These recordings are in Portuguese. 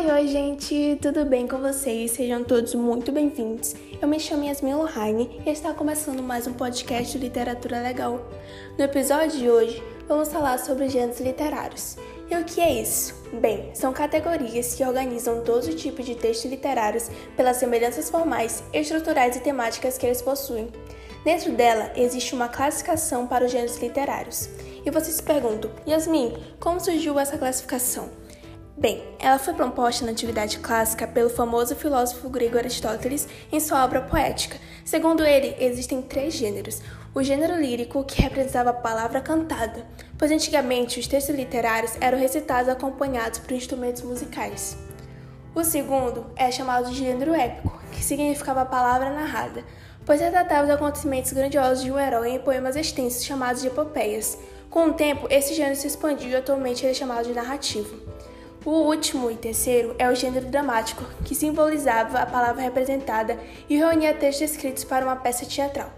Oi, oi, gente, tudo bem com vocês? Sejam todos muito bem-vindos. Eu me chamo Yasmin Lohane e está começando mais um podcast de literatura legal. No episódio de hoje, vamos falar sobre gêneros literários. E o que é isso? Bem, são categorias que organizam todos os tipos de textos literários pelas semelhanças formais, estruturais e temáticas que eles possuem. Dentro dela existe uma classificação para os gêneros literários. E você se pergunta, Yasmin, como surgiu essa classificação? Bem, ela foi proposta na atividade clássica pelo famoso filósofo grego Aristóteles em sua obra poética. Segundo ele, existem três gêneros: o gênero lírico, que representava a palavra cantada, pois antigamente os textos literários eram recitados acompanhados por instrumentos musicais. O segundo é chamado de gênero épico, que significava a palavra narrada, pois retratava os acontecimentos grandiosos de um herói em poemas extensos chamados de epopeias. Com o tempo, esse gênero se expandiu e atualmente ele é chamado de narrativo. O último e terceiro é o gênero dramático, que simbolizava a palavra representada e reunia textos escritos para uma peça teatral.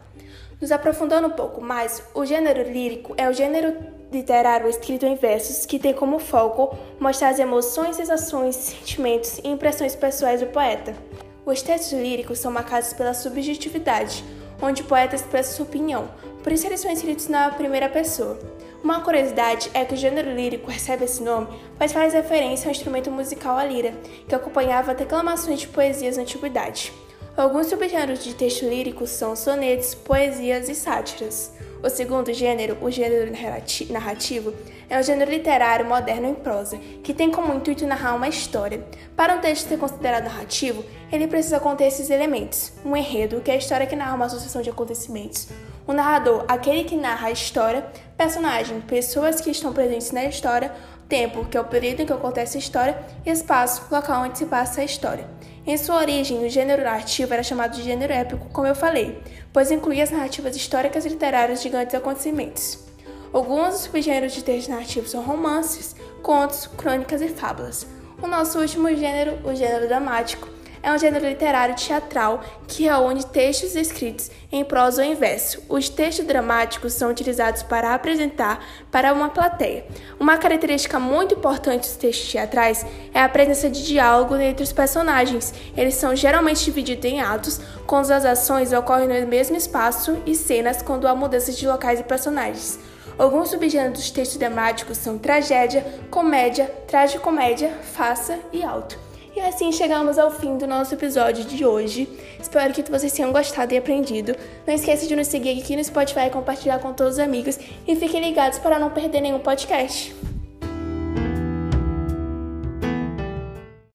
Nos aprofundando um pouco mais, o gênero lírico é o gênero literário escrito em versos que tem como foco mostrar as emoções, sensações, sentimentos e impressões pessoais do poeta. Os textos líricos são marcados pela subjetividade, onde o poeta expressa sua opinião, por isso eles são escritos na primeira pessoa. Uma curiosidade é que o gênero lírico recebe esse nome, pois faz referência ao instrumento musical a lira, que acompanhava declamações de poesias na antiguidade. Alguns subgêneros de texto lírico são sonetos, poesias e sátiras. O segundo gênero, o gênero narrativo, é um gênero literário moderno em prosa, que tem como intuito narrar uma história. Para um texto ser considerado narrativo, ele precisa conter esses elementos: um enredo, que é a história que narra uma sucessão de acontecimentos, o narrador, aquele que narra a história, personagem, pessoas que estão presentes na história, tempo, que é o período em que acontece a história, e espaço, local onde se passa a história. Em sua origem, o gênero narrativo era chamado de gênero épico, como eu falei, pois incluía as narrativas históricas e literárias de grandes acontecimentos. Alguns subgêneros de textos narrativos são romances, contos, crônicas e fábulas. O nosso último gênero, o gênero dramático, é um gênero literário teatral que reúne textos escritos em prosa ou em verso. Os textos dramáticos são utilizados para apresentar para uma plateia. Uma característica muito importante dos textos teatrais é a presença de diálogo entre os personagens. Eles são geralmente divididos em atos, quando as ações ocorrem no mesmo espaço e cenas quando há mudanças de locais e personagens. Alguns subgêneros dos textos dramáticos são tragédia, comédia, tragicomédia, farsa e alto. E assim chegamos ao fim do nosso episódio de hoje. Espero que vocês tenham gostado e aprendido. Não esqueça de nos seguir aqui no Spotify, compartilhar com todos os amigos e fiquem ligados para não perder nenhum podcast.